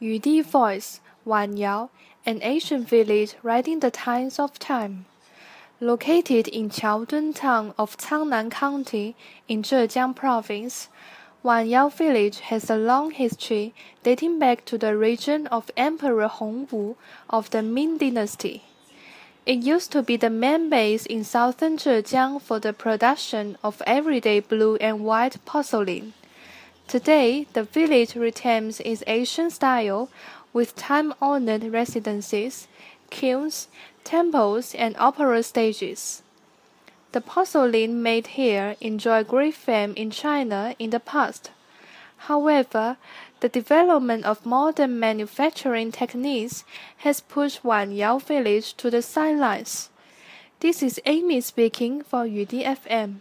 Yudi Voice, Wanyao, an ancient village riding the tides of time. Located in Qiaodun town of Cangnan County in Zhejiang Province, Wanyao village has a long history dating back to the region of Emperor Hongwu of the Ming Dynasty. It used to be the main base in southern Zhejiang for the production of everyday blue and white porcelain. Today, the village retains its ancient style with time-honored residences, kilns, temples, and opera stages. The porcelain made here enjoyed great fame in China in the past. However, the development of modern manufacturing techniques has pushed Wanyao village to the sidelines. This is Amy speaking for Yudi FM.